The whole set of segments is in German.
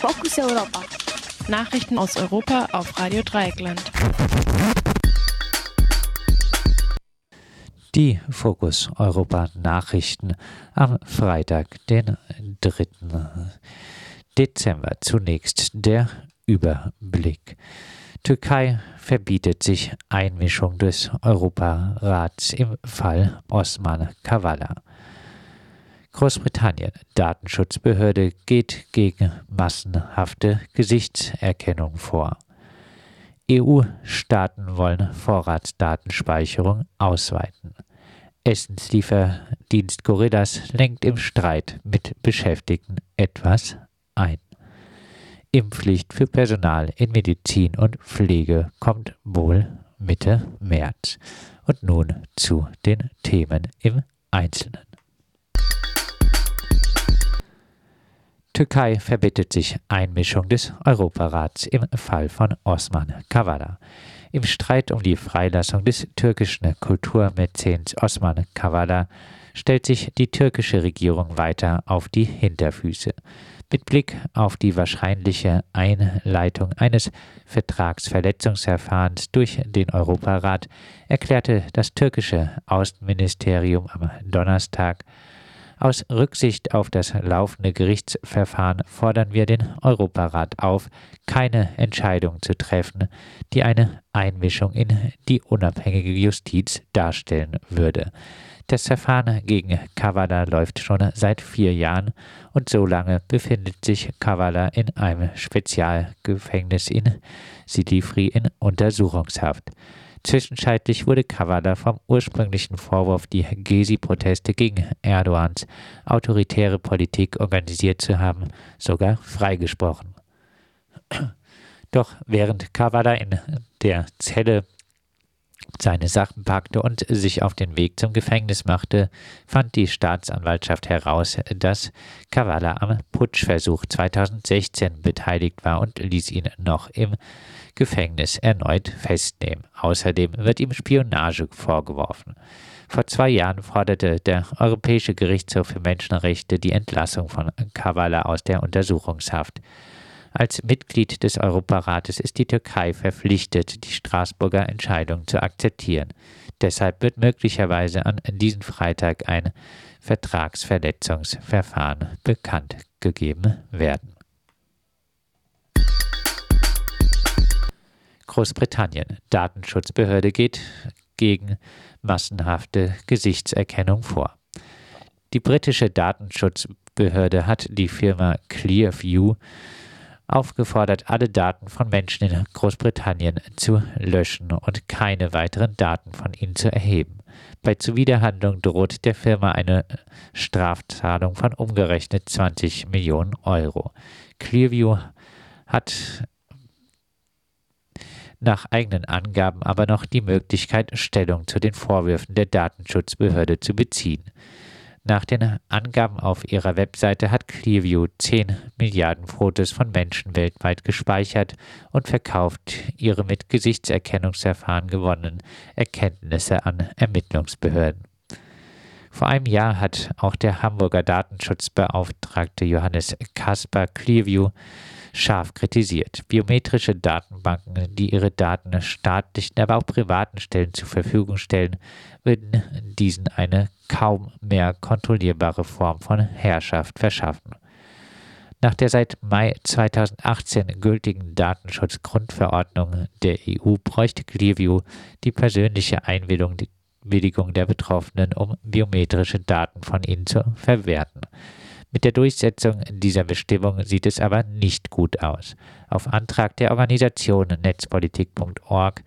Fokus Europa. Nachrichten aus Europa auf Radio Dreieckland. Die Fokus Europa Nachrichten am Freitag, den 3. Dezember. Zunächst der Überblick. Türkei verbietet sich Einmischung des Europarats im Fall Osman Kavala. Großbritannien. Datenschutzbehörde geht gegen massenhafte Gesichtserkennung vor. EU-Staaten wollen Vorratsdatenspeicherung ausweiten. Essenslieferdienst Gorillas lenkt im Streit mit Beschäftigten etwas ein. Impfpflicht für Personal in Medizin und Pflege kommt wohl Mitte März. Und nun zu den Themen im Einzelnen. Türkei verbittet sich Einmischung des Europarats im Fall von Osman Kavala. Im Streit um die Freilassung des türkischen Kulturmäzens Osman Kavala stellt sich die türkische Regierung weiter auf die Hinterfüße. Mit Blick auf die wahrscheinliche Einleitung eines Vertragsverletzungsverfahrens durch den Europarat erklärte das türkische Außenministerium am Donnerstag, aus Rücksicht auf das laufende Gerichtsverfahren fordern wir den Europarat auf, keine Entscheidung zu treffen, die eine Einmischung in die unabhängige Justiz darstellen würde. Das Verfahren gegen Kavala läuft schon seit vier Jahren und so lange befindet sich Kavala in einem Spezialgefängnis in Silifri in Untersuchungshaft. Zwischenzeitlich wurde Kavala vom ursprünglichen Vorwurf, die Gezi-Proteste gegen Erdogans autoritäre Politik organisiert zu haben, sogar freigesprochen. Doch während Kavala in der Zelle seine Sachen packte und sich auf den Weg zum Gefängnis machte, fand die Staatsanwaltschaft heraus, dass Kavala am Putschversuch 2016 beteiligt war und ließ ihn noch im Gefängnis erneut festnehmen. Außerdem wird ihm Spionage vorgeworfen. Vor zwei Jahren forderte der Europäische Gerichtshof für Menschenrechte die Entlassung von Kavala aus der Untersuchungshaft. Als Mitglied des Europarates ist die Türkei verpflichtet, die Straßburger Entscheidung zu akzeptieren. Deshalb wird möglicherweise an diesem Freitag ein Vertragsverletzungsverfahren bekannt gegeben werden. Großbritannien. Datenschutzbehörde geht gegen massenhafte Gesichtserkennung vor. Die britische Datenschutzbehörde hat die Firma Clearview aufgefordert, alle Daten von Menschen in Großbritannien zu löschen und keine weiteren Daten von ihnen zu erheben. Bei Zuwiderhandlung droht der Firma eine Strafzahlung von umgerechnet 20 Millionen Euro. Clearview hat nach eigenen Angaben aber noch die Möglichkeit, Stellung zu den Vorwürfen der Datenschutzbehörde zu beziehen. Nach den Angaben auf ihrer Webseite hat Clearview 10 Milliarden Fotos von Menschen weltweit gespeichert und verkauft ihre mit Gesichtserkennungsverfahren gewonnenen Erkenntnisse an Ermittlungsbehörden. Vor einem Jahr hat auch der Hamburger Datenschutzbeauftragte Johannes Kasper Clearview scharf kritisiert. Biometrische Datenbanken, die ihre Daten staatlichen, aber auch privaten Stellen zur Verfügung stellen, würden diesen eine kaum mehr kontrollierbare Form von Herrschaft verschaffen. Nach der seit Mai 2018 gültigen Datenschutzgrundverordnung der EU bräuchte Clearview die persönliche Einwilligung der Betroffenen, um biometrische Daten von ihnen zu verwerten. Mit der Durchsetzung dieser Bestimmung sieht es aber nicht gut aus. Auf Antrag der Organisation netzpolitik.org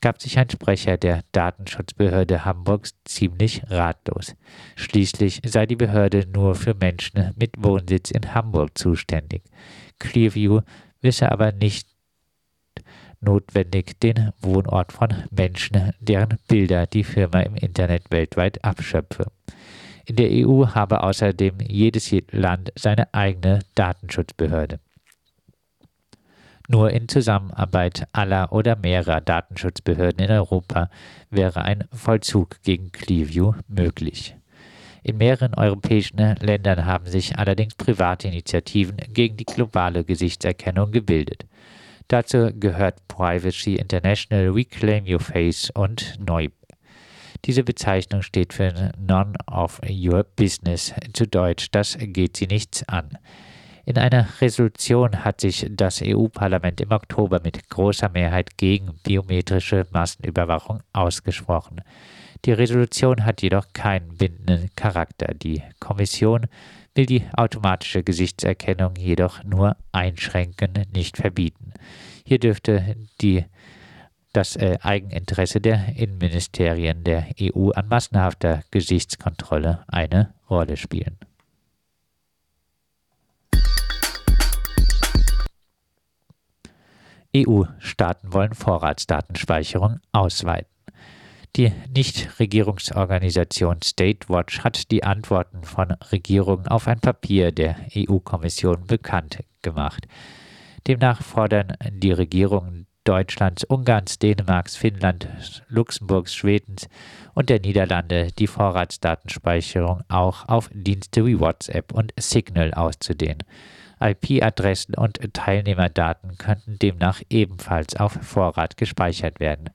gab sich ein Sprecher der Datenschutzbehörde Hamburgs ziemlich ratlos. Schließlich sei die Behörde nur für Menschen mit Wohnsitz in Hamburg zuständig. Clearview wisse aber nicht notwendig den Wohnort von Menschen, deren Bilder die Firma im Internet weltweit abschöpfe. In der EU habe außerdem jedes Land seine eigene Datenschutzbehörde. Nur in Zusammenarbeit aller oder mehrerer Datenschutzbehörden in Europa wäre ein Vollzug gegen Clearview möglich. In mehreren europäischen Ländern haben sich allerdings private Initiativen gegen die globale Gesichtserkennung gebildet. Dazu gehört Privacy International, Reclaim Your Face und Neub. Diese Bezeichnung steht für None of Your Business, zu Deutsch, das geht sie nichts an. In einer Resolution hat sich das EU-Parlament im Oktober mit großer Mehrheit gegen biometrische Massenüberwachung ausgesprochen. Die Resolution hat jedoch keinen bindenden Charakter. Die Kommission will die automatische Gesichtserkennung jedoch nur einschränken, nicht verbieten. Hier dürfte die, das äh, Eigeninteresse der Innenministerien der EU an massenhafter Gesichtskontrolle eine Rolle spielen. EU-Staaten wollen Vorratsdatenspeicherung ausweiten. Die Nichtregierungsorganisation State Watch hat die Antworten von Regierungen auf ein Papier der EU-Kommission bekannt gemacht. Demnach fordern die Regierungen Deutschlands, Ungarns, Dänemarks, Finnlands, Luxemburgs, Schwedens und der Niederlande die Vorratsdatenspeicherung auch auf Dienste wie WhatsApp und Signal auszudehnen. IP-Adressen und Teilnehmerdaten könnten demnach ebenfalls auf Vorrat gespeichert werden.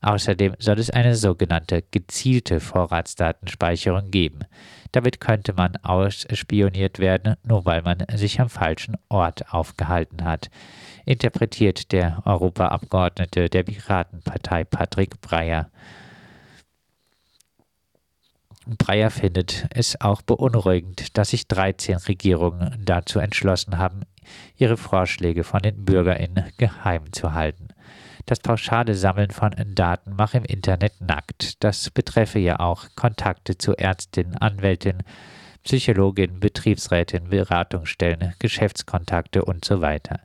Außerdem soll es eine sogenannte gezielte Vorratsdatenspeicherung geben. Damit könnte man ausspioniert werden, nur weil man sich am falschen Ort aufgehalten hat, interpretiert der Europaabgeordnete der Piratenpartei Patrick Breyer. Breyer findet es auch beunruhigend, dass sich 13 Regierungen dazu entschlossen haben, ihre Vorschläge von den BürgerInnen geheim zu halten. Das pauschale Sammeln von Daten mache im Internet nackt. Das betreffe ja auch Kontakte zu Ärztinnen, Anwältinnen, Psychologinnen, Betriebsrätinnen, Beratungsstellen, Geschäftskontakte und so weiter.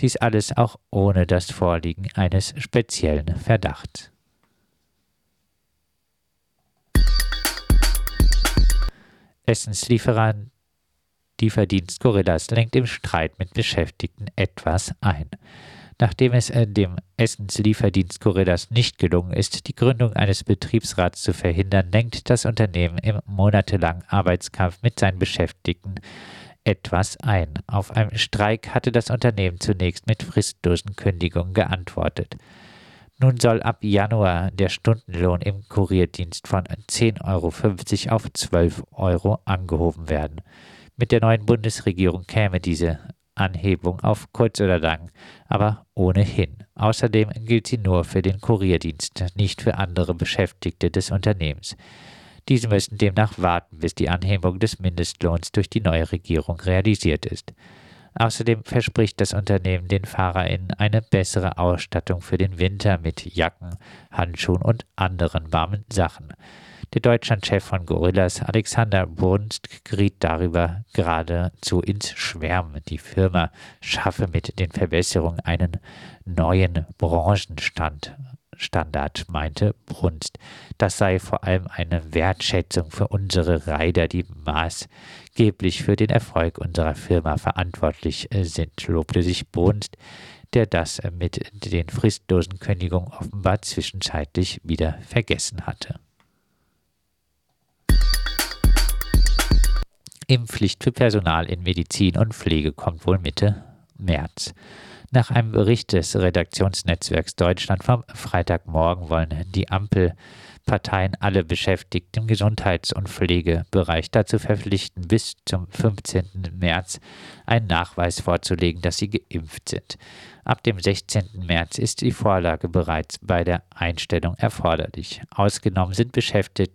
Dies alles auch ohne das Vorliegen eines speziellen Verdachts. Essenslieferant Lieferdienst Gorillas lenkt im Streit mit Beschäftigten etwas ein. Nachdem es äh, dem Essenslieferdienst Gorillas nicht gelungen ist, die Gründung eines Betriebsrats zu verhindern, lenkt das Unternehmen im monatelangen Arbeitskampf mit seinen Beschäftigten etwas ein. Auf einen Streik hatte das Unternehmen zunächst mit fristlosen Kündigungen geantwortet. Nun soll ab Januar der Stundenlohn im Kurierdienst von 10,50 Euro auf 12 Euro angehoben werden. Mit der neuen Bundesregierung käme diese Anhebung auf kurz oder lang, aber ohnehin. Außerdem gilt sie nur für den Kurierdienst, nicht für andere Beschäftigte des Unternehmens. Diese müssen demnach warten, bis die Anhebung des Mindestlohns durch die neue Regierung realisiert ist. Außerdem verspricht das Unternehmen den FahrerInnen eine bessere Ausstattung für den Winter mit Jacken, Handschuhen und anderen warmen Sachen. Der Deutschlandchef von Gorillas, Alexander Brunst, geriet darüber geradezu ins Schwärmen. Die Firma schaffe mit den Verbesserungen einen neuen Branchenstand Standard, meinte Brunst. Das sei vor allem eine Wertschätzung für unsere Reiter, die maßgeblich für den Erfolg unserer Firma verantwortlich äh, sind, lobte sich Brunst, der das äh, mit den fristlosen Kündigungen offenbar zwischenzeitlich wieder vergessen hatte. Impfpflicht für Personal in Medizin und Pflege kommt wohl Mitte März. Nach einem Bericht des Redaktionsnetzwerks Deutschland vom Freitagmorgen wollen die Ampelparteien alle Beschäftigten im Gesundheits- und Pflegebereich dazu verpflichten, bis zum 15. März einen Nachweis vorzulegen, dass sie geimpft sind. Ab dem 16. März ist die Vorlage bereits bei der Einstellung erforderlich. Ausgenommen sind Beschäftigte,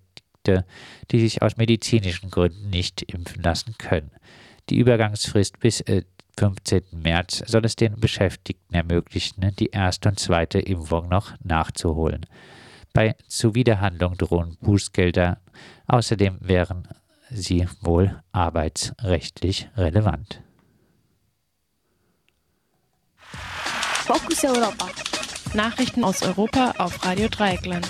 die sich aus medizinischen Gründen nicht impfen lassen können. Die Übergangsfrist bis äh, 15. März soll es den Beschäftigten ermöglichen, die erste und zweite Impfung noch nachzuholen. Bei Zuwiderhandlung drohen Bußgelder. Außerdem wären sie wohl arbeitsrechtlich relevant. Fokus Europa. Nachrichten aus Europa auf Radio Dreieckland.